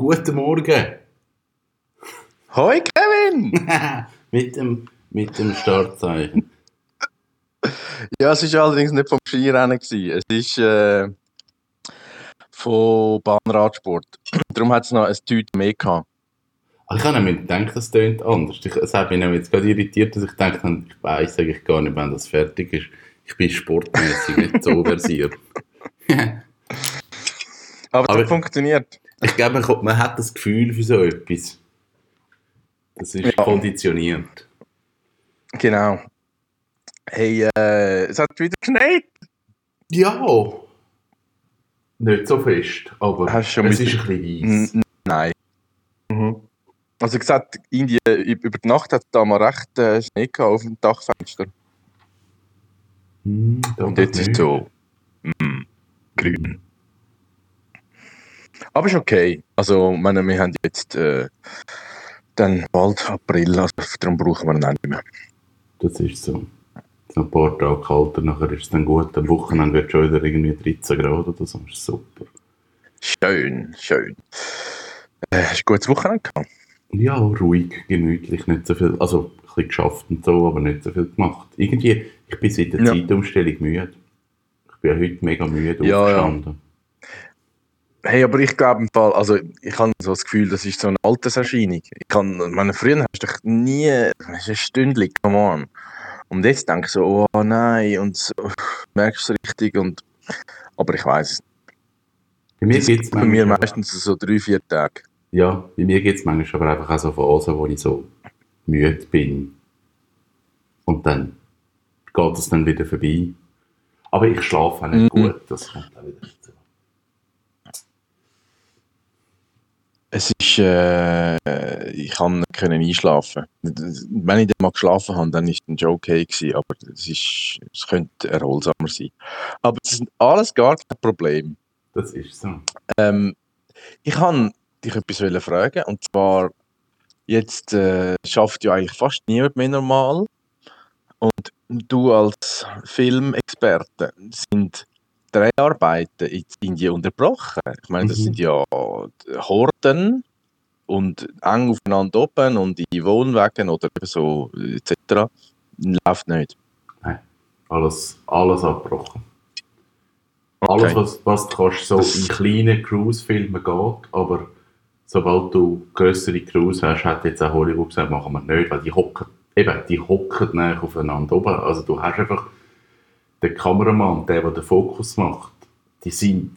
Guten Morgen. Hoi Kevin! mit, dem, mit dem Startzeichen. Ja, es war allerdings nicht vom Skirennen. Gewesen. Es ist äh, von Bahnradsport. Darum hat es noch ein Tüte mehr gehabt. Ach, ich habe nämlich gedacht, das tönt anders. Ich, es hat mich jetzt gerade irritiert, dass ich dachte, ich weiß eigentlich gar nicht, wann das fertig ist. Ich bin sportmäßig nicht so versiert. Aber, Aber das funktioniert. Ich glaube, man, man, hat das Gefühl für so etwas. Das ist ja. konditioniert. Genau. Hey, äh, es hat wieder geschneit. Ja. Nicht so fest, aber Hast schon es ist ein bisschen weiss. Nein. Mhm. Also gesagt, Indien, über die Nacht hat es da mal recht äh, Schnee gehabt auf dem Dachfenster. Hm, Und jetzt ist es so mm, grün. Aber ist okay. Also, meine, wir haben jetzt äh, dann bald April, also darum brauchen wir ihn auch nicht mehr. Das ist so. Ein paar Tage kälter, nachher ist es dann gut. Am Wochenende wird es schon wieder irgendwie 13 Grad oder so. Das ist super. Schön, schön. Äh, hast du ein gutes Wochenende gehabt? Ja, ruhig, gemütlich, nicht so viel, also ein bisschen geschafft und so, aber nicht so viel gemacht. Irgendwie, ich bin seit der ja. Zeitumstellung müde. Ich bin heute mega müde ja, aufgestanden. Ja. Hey, aber ich glaube im Fall, also ich habe so das Gefühl, das ist so eine Alterserscheinung. Ich kann, meine, früher hast du dich nie, hast ein Stündchen, come on. Und jetzt denke ich so, oh nein, und so, merkst du es richtig und, aber ich weiß es Bei mir geht es bei mir meistens so drei, vier Tage. Ja, bei mir geht es manchmal aber einfach auch so Phasen, wo ich so müde bin. Und dann geht es dann wieder vorbei. Aber ich schlafe auch nicht mhm. gut, das kommt auch wieder dazu. Es ist, äh, ich kann nicht einschlafen. Wenn ich dann mal geschlafen habe, dann ist es okay gewesen, aber es, ist, es könnte erholsamer sein. Aber es ist alles gar kein Problem. Das ist so. Ähm, ich habe dich etwas fragen und zwar, jetzt äh, schafft ja eigentlich fast niemand mehr normal und du als Filmexperte sind Dreharbeiten in Indien unterbrochen. Ich meine, das mhm. sind ja Horden und eng aufeinander oben und in Wohnwagen oder so etc. Läuft nicht. Nein, alles, alles abgebrochen. Okay. Alles, was, was du kannst, so das in kleinen Cruise-Filmen geht, aber sobald du größere Crews hast, hat jetzt auch Hollywood gesagt, machen wir nicht, weil die hocken, eben, die hocken näher aufeinander oben. Also du hast einfach den Kameramann, der, der den Fokus macht, die sind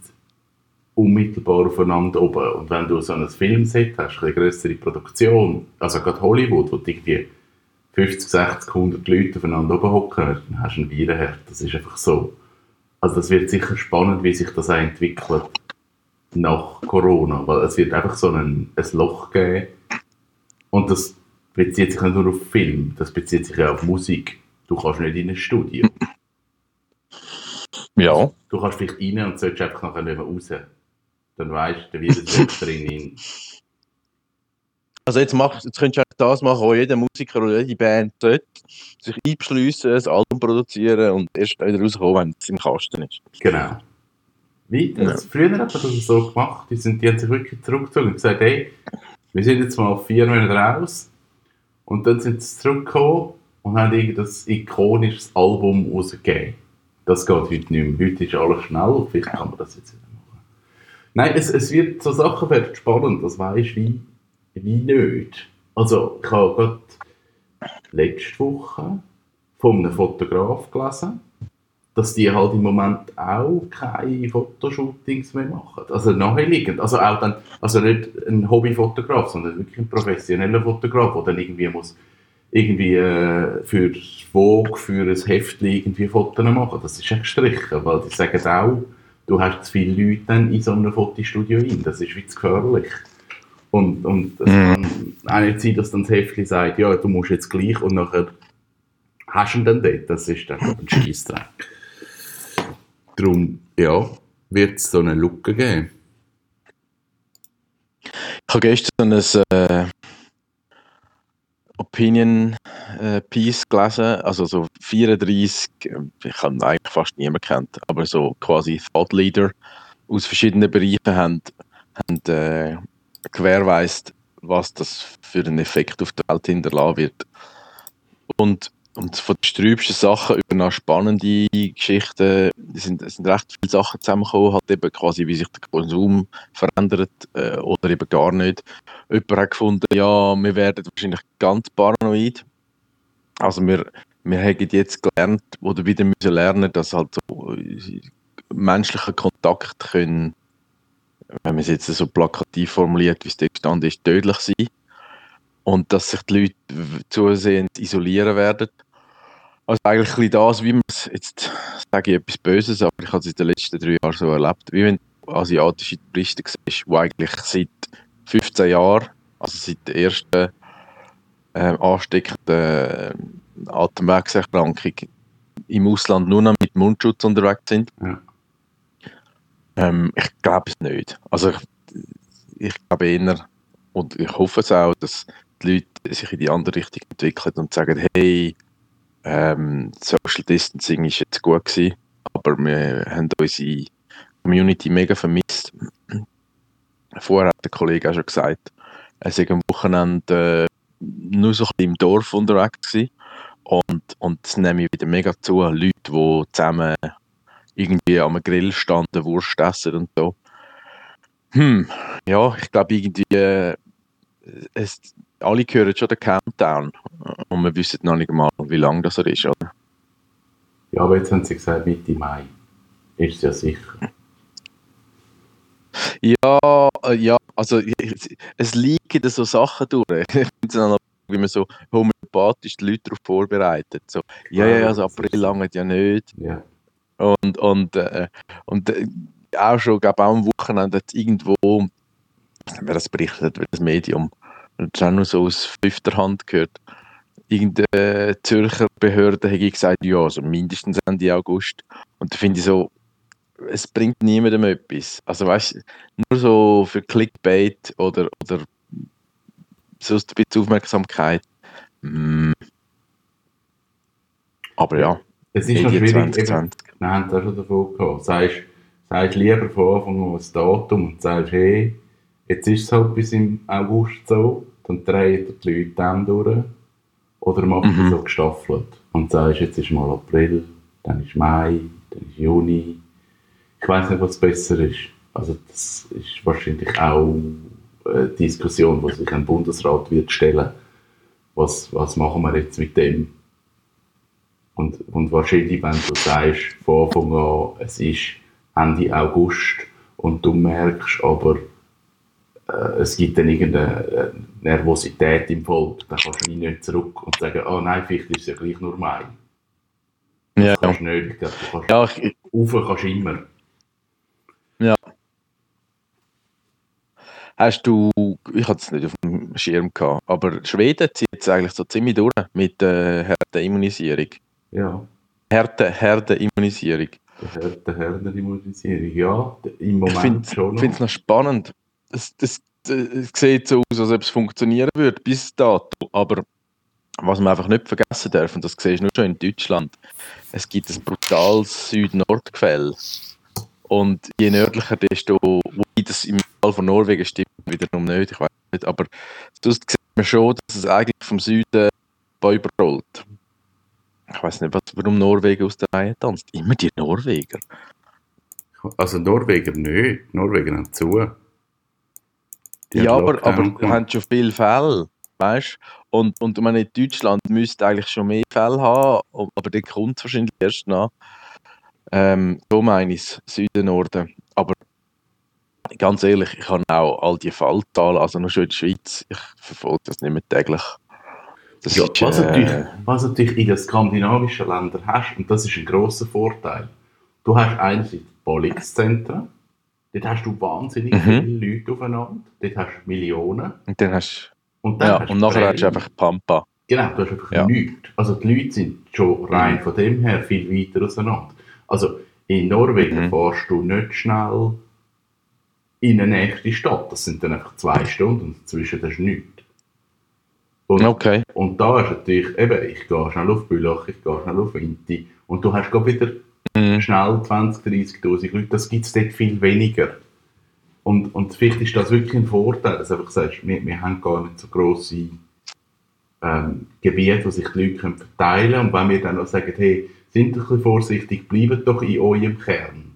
unmittelbar aufeinander oben. Und wenn du so ein Filmset hast, eine größere Produktion, also gerade Hollywood, wo irgendwie 50, 60, 100 Leute aufeinander oben hocken, dann hast du einen Virenherd. Das ist einfach so. Also das wird sicher spannend, wie sich das auch entwickelt nach Corona, weil es wird einfach so ein, ein Loch geben und das bezieht sich nicht nur auf Film, das bezieht sich auch auf Musik. Du kannst nicht in ein Studio. Ja. Du kannst vielleicht rein und sollst einfach nachher nicht mehr raus. Dann weißt du, wie das drin Also jetzt, mach, jetzt könntest du das machen, wo jeder Musiker oder jede Band dort sich einbeschliessen, ein Album produzieren und erst wieder rauskommen, wenn es im Kasten ist. Genau. Wie? Ja. Früher hat man das so gemacht. Die, sind, die haben sich wirklich zurückgezogen und gesagt, hey, wir sind jetzt mal vier Monate raus. Und dann sind sie zurückgekommen und haben irgendwie das ikonische Album rausgegeben. Das geht heute nicht mehr. Heute ist alles schnell, vielleicht kann man das jetzt wieder machen. Nein, es, es wird, so Sachen werden spannend, das weisst wie, wie nicht. Also, ich habe gerade letzte Woche von einem Fotograf gelesen, dass die halt im Moment auch keine Fotoshootings mehr machen. Also naheliegend. Also auch dann, also nicht ein Hobbyfotograf, sondern wirklich ein professioneller Fotograf, der dann irgendwie muss irgendwie äh, für Vogue, für ein Heftchen irgendwie Fotos machen. Das ist echt gestrichen, weil die sagen auch, du hast zu viele Leute dann in so einem Fotostudio rein. Das ist wie zu gefährlich. Und, und es mhm. kann auch nicht sein, dass dann das Heftchen sagt, ja, du musst jetzt gleich und nachher hast du ihn dann dort. Das ist dann ein Scheissdreck. Darum, ja, wird es so eine Lücke geben. Ich habe gestern ein äh, Opinion äh, Piece gelesen, also so 34, ich habe eigentlich fast niemand kennt, aber so quasi Thought Leader aus verschiedenen Bereichen haben, haben äh, gewährleistet, was das für einen Effekt auf der Welt hinterlassen wird. Und, und von den strübsten Sachen über noch spannende Geschichten es sind, sind recht viele Sachen zusammengekommen, halt eben quasi, wie sich der Konsum verändert äh, oder eben gar nicht. Jemand hat gefunden, ja, wir werden wahrscheinlich ganz paranoid. Also wir, wir haben jetzt gelernt oder wieder müssen lernen, dass halt so äh, menschliche Kontakte können, wenn man es jetzt so plakativ formuliert, wie es da gestanden ist, tödlich sein. Und dass sich die Leute zusehends isolieren werden. Also eigentlich das, wie man es, jetzt sage ich etwas Böses, aber ich habe es in den letzten drei Jahren so erlebt, wie wenn du asiatische Touristen siehst, die eigentlich seit 15 Jahren, also seit der ersten äh, ansteckenden äh, Atemwegserkrankung im Ausland nur noch mit Mundschutz unterwegs sind. Ja. Ähm, ich glaube es nicht. Also ich, ich glaube eher, und ich hoffe es auch, dass die Leute sich in die andere Richtung entwickeln und sagen, hey, ähm, Social Distancing ist jetzt gut gewesen, aber wir haben unsere Community mega vermisst. Vorher hat der Kollege auch schon gesagt, er sei am Wochenende äh, nur so ein bisschen im Dorf unterwegs gewesen. Und, und das nehme ich wieder mega zu, Leute, die zusammen irgendwie am Grill standen, Wurst essen und so. Hm, ja, ich glaube irgendwie, äh, es, alle hören schon den Countdown und wir wissen noch nicht mal, wie lang das er ist, oder? Ja, aber jetzt haben sie gesagt, Mitte Mai. Ist ja sicher. Ja, äh, ja, also es liegen so Sachen durch. Ich finde wie man so homöopathisch die Leute darauf vorbereitet. So, ja, ja, also April lange ja nicht. Ja. Und, und, äh, und äh, auch schon, glaube auch am Wochenende irgendwo, wer das berichtet, das Medium, und auch nur so aus fünfter Hand gehört, irgendeine Zürcher Behörde hätte gesagt, ja, also mindestens Ende August. Und da finde ich so, es bringt niemandem etwas. Also weißt nur so für Clickbait oder, oder sonst ein bisschen Aufmerksamkeit. Mm. Aber ja. Es ist noch schwierig, eben, wir haben schon davon gehabt. Sagst, sagst lieber von Anfang an ein Datum und sagst, hey, jetzt ist es halt bis im August so, dann drehen die Leute dann durch. Oder machst mhm. so gestaffelt und sagst, jetzt ist mal April, dann ist Mai, dann ist Juni. Ich weiß nicht, was besser ist. Also das ist wahrscheinlich auch eine Diskussion, die sich ein Bundesrat wird stellen. Was, was machen wir jetzt mit dem? Und, und wahrscheinlich, wenn du sagst, von Anfang an, es ist Ende August und du merkst aber, äh, es gibt dann irgendeine äh, Nervosität im Volk, dann kannst du nicht zurück und sagen, oh nein, vielleicht ist es ja gleich nur Mai. Das ja. kannst du nicht. Ich du kannst, Ja, ich, rauf kannst du immer. ja. Hast du, ich hatte es nicht auf dem Schirm gehabt, aber Schweden zieht es eigentlich so ziemlich durch mit der Herdenimmunisierung. Ja, Härte, Her- der Herdenimmunisierung, ja, im Ich Moment finde schon noch. es noch spannend. Es, das, es sieht so aus, als ob es funktionieren würde bis dato. Aber was man einfach nicht vergessen darf, und das siehst du nur schon in Deutschland, es gibt ein brutales Süd-Nord-Gefälle. Und je nördlicher, desto, wobei das im Fall von Norwegen stimmt wiederum nicht, ich weiß nicht, aber sonst sieht man schon, dass es eigentlich vom Süden Bäume rollt. Ich weiß nicht, was, warum Norwegen aus der Reihe tanzt. Immer die Norweger. Also Norweger nicht, Norweger haben zu. Ja, aber, aber gemacht. haben schon viele Fälle, weißt Und, und ich meine, in Deutschland müsste eigentlich schon mehr Fälle haben, aber der kommt wahrscheinlich erst nach. Ähm, so meine ich Süden, Norden. Aber ganz ehrlich, ich habe auch all die Fallzahlen, also nur schon in der Schweiz, ich verfolge das nicht mehr täglich. Ja, ist, was, äh, natürlich, was natürlich in den skandinavischen Ländern hast, und das ist ein grosser Vorteil, du hast einerseits Policenzentren, dort hast du wahnsinnig Mhm. viele Leute aufeinander, dort hast du Millionen. und dann hast Und dann ja, hast und nachher hast du einfach Pampa. Genau, du hast einfach Ja. nichts. Also die Leute sind schon rein von dem her viel weiter auseinander. Also in Norwegen Mhm. fährst du nicht schnell in eine nächste Stadt. Das sind dann einfach zwei Stunden und dazwischen hast du nichts. Und, Okay. und da ist natürlich, eben, ich gehe schnell auf Bülach, ich gehe schnell auf Inti und du hast gerade wieder Mhm. schnell 20, 30'000 Leute. Das gibt es dort viel weniger. Und, und vielleicht ist das wirklich ein Vorteil, dass du einfach sagst, wir, wir haben gar nicht so grosse ähm, Gebiete, wo sich die Leute können verteilen können. Und wenn wir dann noch sagen, hey, sind ein bisschen vorsichtig, bleibt doch in eurem Kern,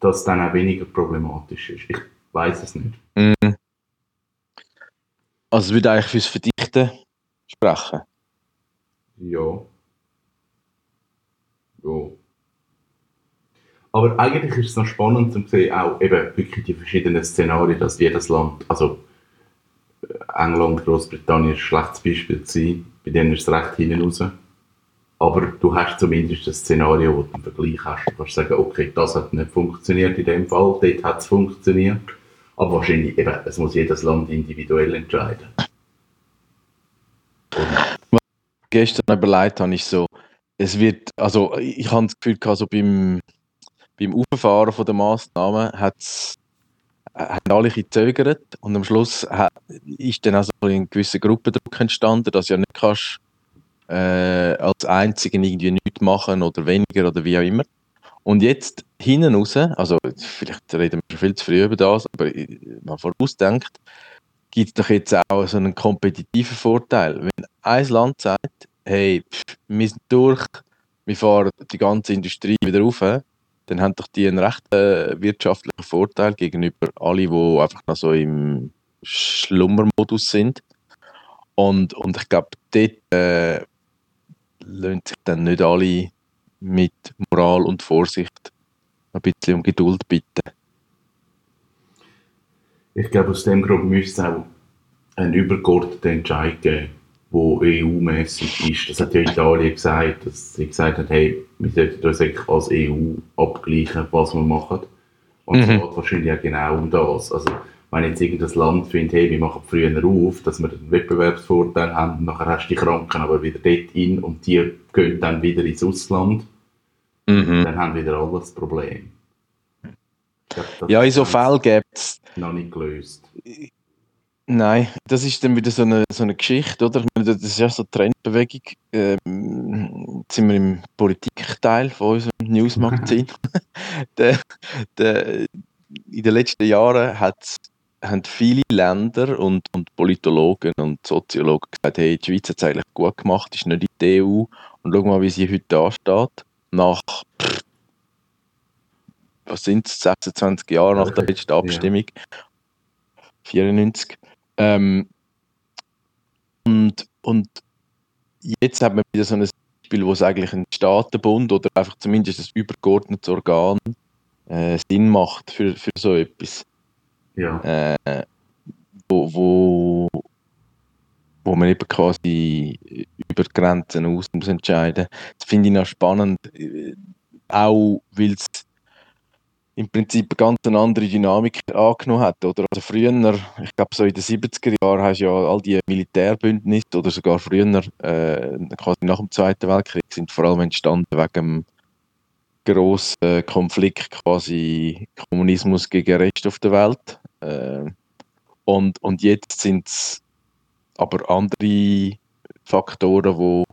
dass dann auch weniger problematisch ist. Ich weiß es nicht. Mhm. Also es würde eigentlich fürs Verdichten sprechen. Ja. Ja. Aber eigentlich ist es noch spannend zu sehen, auch eben wirklich die verschiedenen Szenarien, dass jedes Land, also England, Großbritannien ist ein schlechtes Beispiel gewesen, bei denen ist es recht hinten raus. Aber du hast zumindest ein Szenario, wo du einen Vergleich hast. Du kannst sagen, okay, das hat nicht funktioniert in dem Fall, dort hat es funktioniert. Aber wahrscheinlich, eben, es muss jedes Land individuell entscheiden. Und gestern überlegt habe ich so, es wird, also ich habe das Gefühl gehabt, so beim, beim Auffahren der Massnahmen hat's, haben alle gezögert und am Schluss ist dann also ein gewisser Gruppendruck entstanden, dass du ja nicht kannst äh, als Einzigen irgendwie nichts machen oder weniger oder wie auch immer. Und jetzt hinten raus, also vielleicht reden wir viel zu früh über das, aber man vorausdenkt, gibt es doch jetzt auch so einen kompetitiven Vorteil. Wenn ein Land sagt, hey, pff, wir sind durch, wir fahren die ganze Industrie wieder rauf, dann haben doch die einen recht äh, wirtschaftlichen Vorteil gegenüber alle, die einfach noch so im Schlummermodus sind. Und, und ich glaube, dort äh, lassen sich dann nicht alle mit Moral und Vorsicht ein bisschen um Geduld bitten. Ich glaube, aus dem Grund müsste es auch einen übergeordneten Entscheid geben, der EU-mäßig ist. Das hat ja Italien gesagt, dass sie gesagt hat, hey, wir sollten uns als EU abgleichen, was wir machen. Und es mhm. geht wahrscheinlich auch genau um das. Also, wenn jetzt irgendein Land findet, hey, wir machen früher auf, dass wir einen Wettbewerbsvorteil haben, nachher hast du die Kranken aber wieder dort in und die gehen dann wieder ins Ausland, mhm. dann haben wieder alle das Problem. Glaub, ja, in so Fällen gibt es... Noch nicht gelöst. Nein, das ist dann wieder so eine, so eine Geschichte, oder? Das ist ja so eine Trendbewegung. Ähm, jetzt sind wir im Politikteil von unserem Newsmagazin. der, der, in den letzten Jahren hat haben viele Länder und, und Politologen und Soziologen gesagt, hey, die Schweiz hat es eigentlich gut gemacht, ist nicht in der EU und schau mal, wie sie heute da steht. Nach, was sind es, 26 Jahren nach der letzten Abstimmung. Ja. 94. Ähm, und, und jetzt hat man wieder so ein Beispiel, wo es eigentlich ein Staatenbund oder einfach zumindest ein übergeordnetes Organ äh, Sinn macht für, für so etwas. Ja. Äh, wo, wo, wo man eben quasi über Grenzen aus muss entscheiden. Das finde ich noch spannend, äh, auch weil es im Prinzip eine ganz andere Dynamik angenommen hat. Oder? Also früher, ich glaube so in den 70er Jahren, hast du ja all die Militärbündnisse oder sogar früher, äh, quasi nach dem Zweiten Weltkrieg, sind vor allem entstanden wegen dem grossen Konflikt quasi Kommunismus gegen den Rest auf der Welt. Äh, und, und jetzt sind es aber andere Faktoren,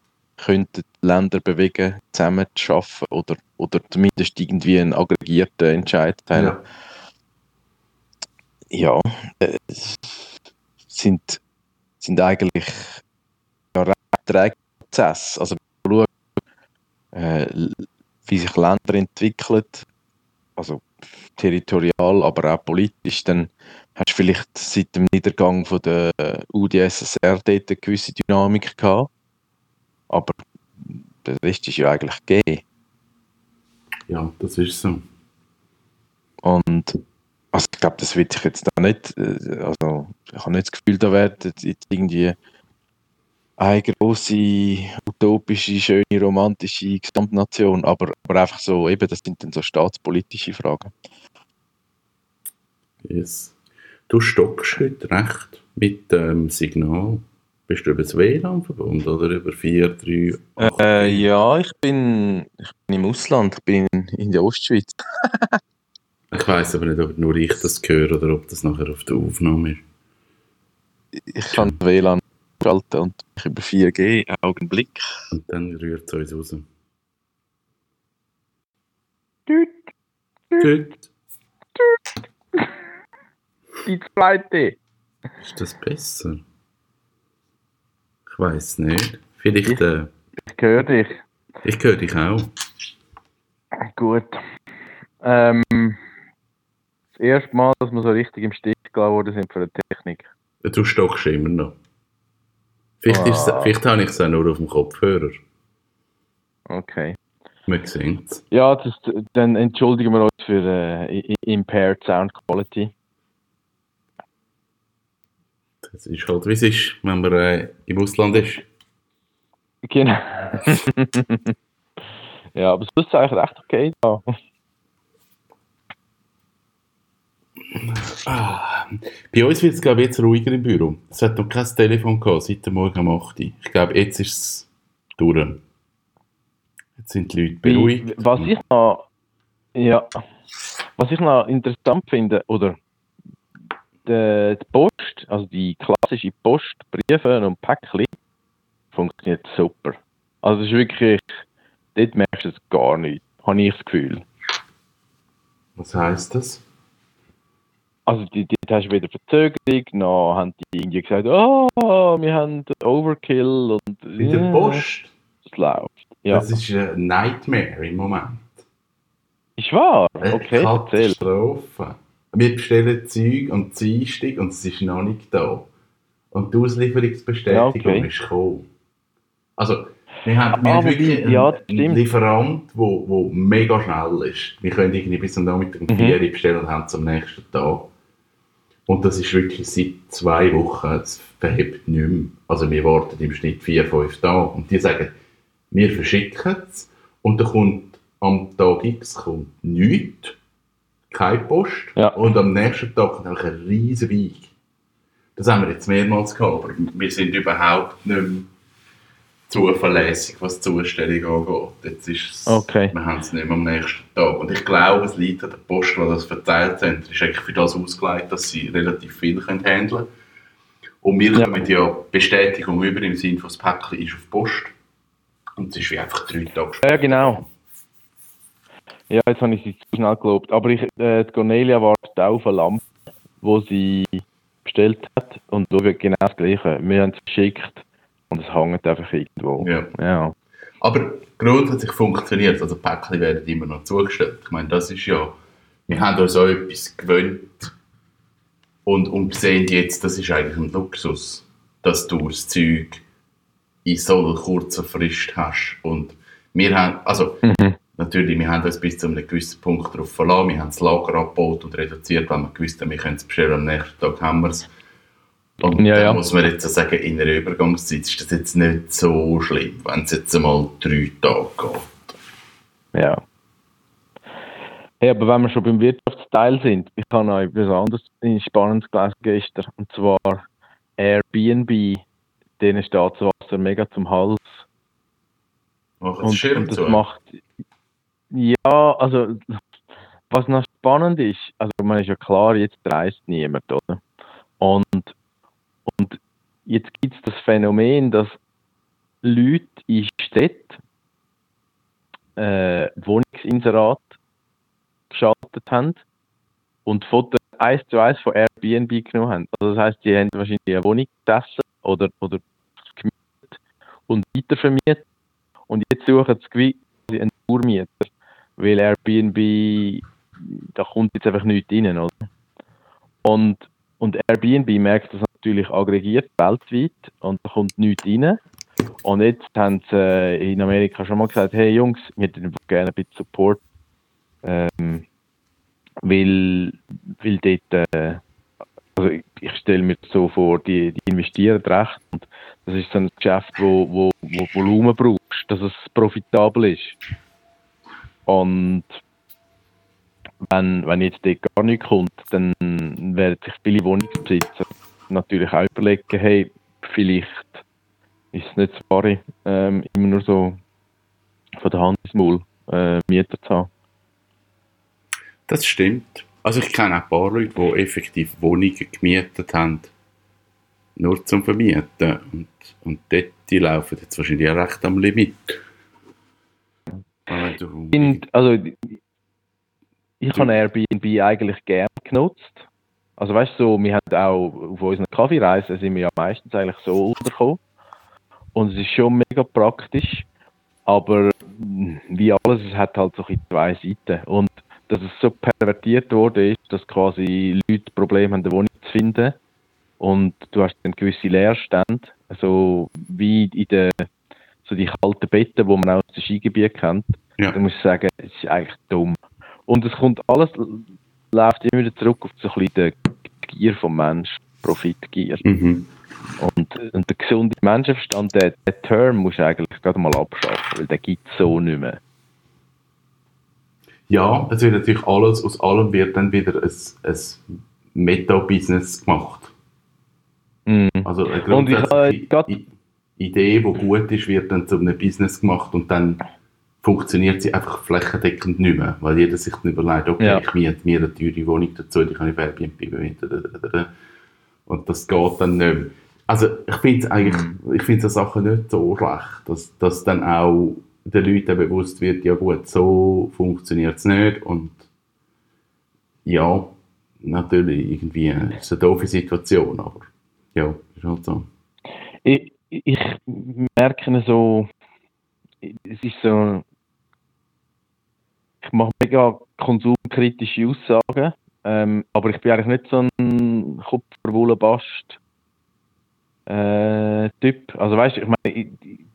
die Länder bewegen, zusammen zu arbeiten oder, oder zumindest irgendwie einen aggregierten Entscheid teilen. Ja, ja äh, sind, sind eigentlich ja, recht Prozesse. Also, schauen, äh, wie sich Länder entwickeln, also territorial, aber auch politisch, dann hast du vielleicht seit dem Niedergang von der UdSSR dort eine gewisse Dynamik gehabt. Aber der Rest ist ja eigentlich gegeben. Ja, das ist so. Und also ich glaube, das wird sich jetzt da nicht, äh, also ich habe nicht das Gefühl, da wird jetzt irgendwie eine große, utopische, schöne, romantische Gesamtnation, aber, aber einfach so, eben, das sind dann so staatspolitische Fragen. Yes. Du stockst heute recht mit dem Signal. Bist du über das WLAN verbunden oder über 4, 3, 8? Äh, ja, ich bin, ich bin im Ausland, ich bin in der Ostschweiz. ich weiß aber nicht, ob nur ich das höre oder ob das nachher auf der Aufnahme ist. Ich kann WLAN schalten und ich über 4G, Augenblick. Und dann rührt es uns raus. Tüt. Tüt. Tüt. die zweite. Ist das besser? Ich weiß nicht. Vielleicht. Äh, ich höre dich. Ich höre dich auch. Gut. Ähm, das erste Mal, dass wir so richtig im Stich gelassen worden sind für die Technik. Du stockst immer noch. Vielleicht, ah. ist, vielleicht habe ich es auch nur auf dem Kopfhörer. Okay. Wir sehen es. Ja, das, dann entschuldigen wir uns für äh, impaired Sound Quality. Das ist halt, wie es ist, wenn man äh, im Ausland ist. Genau. ja, aber es ist eigentlich recht okay da. Ah, bei uns wird es, glaube ich, jetzt ruhiger im Büro. Es hat noch kein Telefon gehabt seit dem Morgen um 8 Uhr. Ich glaube, jetzt ist es durch. Jetzt sind die Leute beruhigt. Was ich noch, ja, was ich noch interessant finde, oder die, die also die klassische Post, Briefe und Päckchen, funktioniert super. Also es ist wirklich, dort merkst du es gar nicht, habe ich das Gefühl. Was heisst das? Also die, die hast du wieder Verzögerung, noch haben die irgendwie gesagt, oh, wir haben Overkill und... In der Post? Es läuft. Ja. Das ist ein Nightmare im Moment. Ist wahr? Okay, Katastrophe. Wir bestellen Zeug am Dienstag und es ist noch nicht da. Und die Auslieferungsbestätigung ja, okay. ist gekommen. Also, wir haben, wir ah, wirklich einen, ja, einen Lieferant, der wo, wo mega schnell ist. Wir können irgendwie bis zum Nachmittag um mhm. 4 Uhr bestellen und haben es am nächsten Tag. Und das ist wirklich seit zwei Wochen, es verhebt nicht mehr. Also wir warten im Schnitt vier, fünf Tage. Und die sagen, wir verschicken es und dann kommt am Tag X kommt nichts, keine Post ja. und am nächsten Tag kommt ein riesen Weg. Das haben wir jetzt mehrmals gehabt, aber wir sind überhaupt nicht mehr zuverlässig, was die Zustellung angeht. Jetzt ist es, okay. wir haben es nicht mehr am nächsten Tag. Und ich glaube, es liegt an der Post, die das verteilt haben. ist eigentlich für das ausgelegt, dass sie relativ viel können handeln können. Und wir ja. kommen ja Bestätigung über im Sinne von das Päckchen ist auf Post. Und es ist wie einfach drei Tage später. Ja, genau. Ja, jetzt habe ich sie zu schnell gelobt. Aber ich, äh, die Cornelia wartet auf eine Lampe, die sie bestellt hat. Und da wird genau das Gleiche. Wir haben es geschickt und es hängt einfach irgendwo. Ja. ja. Aber grundsätzlich funktioniert es. Also Päckchen werden immer noch zugestellt. Ich meine, das ist ja, wir haben uns auch etwas gewöhnt und, und sehen jetzt, das ist eigentlich ein Luxus, dass du das Zeug in so kurzer Frist hast. Und wir haben, also mhm. Natürlich, wir haben uns bis zu einem gewissen Punkt darauf verlassen, wir haben das Lager abgebaut und reduziert, weil wir gewusst haben, wir können es bestellen, am nächsten Tag haben wir es. Und ja, ja. muss man jetzt sagen, in einer Übergangszeit ist das jetzt nicht so schlimm, wenn es jetzt einmal drei Tage geht. Ja. Hey, aber wenn wir schon beim Wirtschaftsteil sind, ich habe noch etwas anderes Spannendes gelesen gestern, und zwar Airbnb denen steht das Wasser mega zum Hals. Ach, und, Schirm und das macht. Ja, also was noch spannend ist, also man ist ja klar, jetzt reist niemand, oder? Und, und jetzt gibt es das Phänomen, dass Leute in Städten äh, Wohnungsinserat geschaltet haben und Fotos eins zu eins von Airbnb genommen haben. Also das heißt, die haben wahrscheinlich eine Wohnung gesessen oder, oder und weitervermietet. Und jetzt suchen sie quasi einen Tourmieter, weil Airbnb, da kommt jetzt einfach nichts rein, oder? Und, und Airbnb merkt das natürlich aggregiert weltweit und da kommt nichts rein. Und jetzt haben sie äh, in Amerika schon mal gesagt, hey Jungs, wir hätten gerne ein bisschen Support, ähm, weil, weil dort, äh, also ich, ich stelle mir so vor, die, die investieren recht und das ist so ein Geschäft, wo, wo, wo Volumen brauchst, dass es profitabel ist. Und wenn, wenn jetzt dort gar nichts kommt, dann werden sich viele Wohnungsbesitzer natürlich auch überlegen, hey, vielleicht ist es nicht so wahre, ähm, immer nur so von der Hand ins Maul äh, Mieter zu haben. Das stimmt. Also ich kenne auch ein paar Leute, die effektiv Wohnungen gemietet haben nur zum Vermieten. Und, und dort, die laufen jetzt wahrscheinlich auch recht am Limit. Und, also, ich habe Airbnb eigentlich gerne genutzt. Also weißt du, so, wir haben auch auf unseren Kaffeereisen sind wir ja meistens eigentlich so untergekommen. Und es ist schon mega praktisch, aber mm, wie alles, es hat halt so ein zwei Seiten. Und dass es so pervertiert wurde, ist, dass quasi Leute Probleme haben, eine Wohnung zu finden. Und du hast dann gewisse Leerstände, so wie in den so die kalten Betten, die man auch aus dem Skigebiet kennt. Ja. Da muss ich sagen, es ist eigentlich dumm. Und es kommt alles, läuft immer wieder zurück auf so ein bisschen die Gier vom Mensch, Profitgier. Mhm. Und, und der gesunde Menschenverstand, der, der Term muss eigentlich gerade mal abschaffen, weil der gibt es so nicht mehr. Ja, es wird natürlich alles, aus allem wird dann wieder ein, ein Meta-Business gemacht. Mhm. Also eine Und ich habe I- Idee, die gut ist, wird dann zu einem Business gemacht und dann funktioniert sie einfach flächendeckend nicht mehr, weil jeder sich dann überlegt, okay, Ja. ich miete mir eine teure Wohnung dazu, die kann ich auf Airbnb bemieten. Und das geht dann nicht mehr. Also ich finde es eigentlich, Mhm. ich finde so Sachen nicht so schlecht, dass, dass dann auch den Leuten bewusst wird, ja gut, so funktioniert es nicht und ja, natürlich irgendwie ist es eine doofe Situation, aber ja, ist halt so. Ich, ich merke so, es ist so, ich mache mega konsumkritische Aussagen, ähm, aber ich bin eigentlich nicht so ein Kupferwollenbast äh, Typ. Also weißt du, ich meine, ich,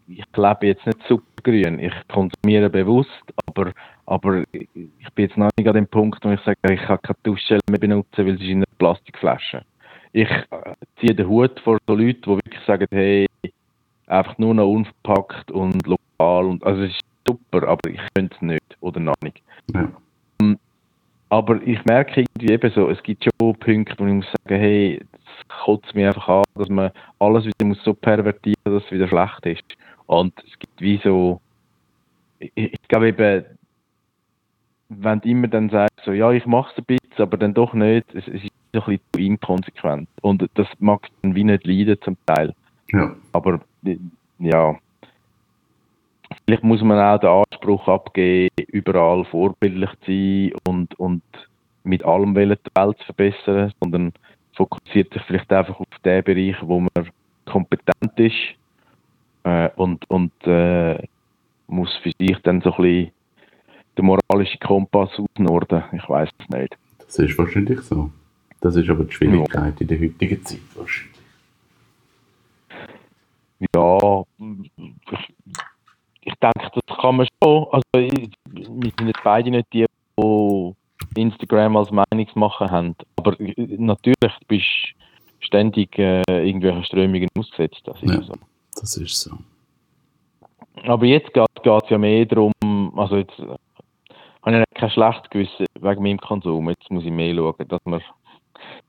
ich lebe jetzt nicht supergrün, ich konsumiere bewusst, aber, aber ich bin jetzt noch nicht an dem Punkt, wo ich sage, ich kann keine Duschgel mehr benutzen, weil ist in einer Plastikflasche. Ich äh, ziehe den Hut vor so Leuten, die wirklich sagen, hey, einfach nur noch unverpackt und lokal und also es ist super, aber ich könnte es nicht oder noch nicht. Ja. Aber ich merke irgendwie eben so, es gibt schon Punkte, wo ich muss sagen, hey, es kotzt mich einfach an, dass man alles wieder muss so pervertieren, dass es wieder schlecht ist. Und es gibt wie so, ich, ich glaube eben, wenn du immer dann sagst, so, ja, ich mache es ein bisschen, aber dann doch nicht, es, es ist so ein bisschen zu inkonsequent. Und das mag dann wie nicht leiden zum Teil. Ja. Aber ja, vielleicht muss man auch den Anspruch abgeben, überall vorbildlich zu sein und, und mit allem wollen die Welt zu verbessern, sondern fokussiert sich vielleicht einfach auf den Bereich, wo man kompetent ist äh, und, und äh, muss für sich dann so ein bisschen den moralischen Kompass ausnorden. Ich weiß es nicht. Das ist wahrscheinlich so. Das ist aber die Schwierigkeit in der heutigen Zeit wahrscheinlich. Ja, ich, denke, das kann man schon. Also, wir sind jetzt beide nicht die, die Instagram als Meinungsmacher haben. Aber äh, natürlich, du bist ständig äh, irgendwelchen Strömungen ausgesetzt. Das ist Ja. so. Das ist so. Aber jetzt geht es ja mehr darum, also jetzt äh, habe ich kein schlechtes Gewissen wegen meinem Konsum. Jetzt muss ich mehr schauen, dass man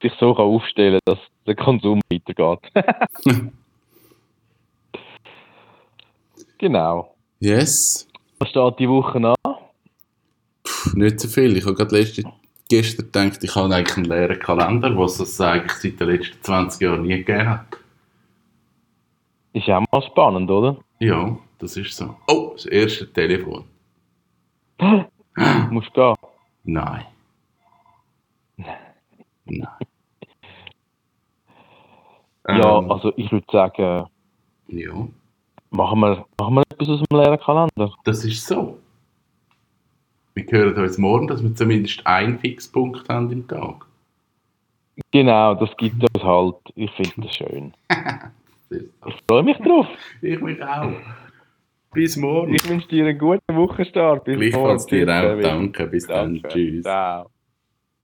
sich so kann aufstellen kann, dass der Konsum weitergeht. genau. Yes. Was steht die Woche an? Puh, nicht so viel. Ich habe gerade letzte, gestern gedacht, ich habe eigentlich einen leeren Kalender, was es eigentlich seit den letzten 20 Jahren nie gegeben hat. Ist ja auch mal spannend, oder? Ja, das ist so. Oh, das erste Telefon. Du musst gehen. Nein. Nein. Ja, Ähm, also ich würde sagen, ja, machen wir, machen wir etwas aus dem leeren Kalender. das ist so. Wir hören uns morgen, dass wir zumindest einen Fixpunkt haben im Tag. Genau, das gibt uns halt. Ich finde das schön. Ich freue mich drauf. Ich mich auch. Bis morgen. Ich wünsche dir einen guten Wochenstart. Bis Gleichfalls morgen. dir auch. Danke. Bis dann. Danke. Tschüss. Ciao.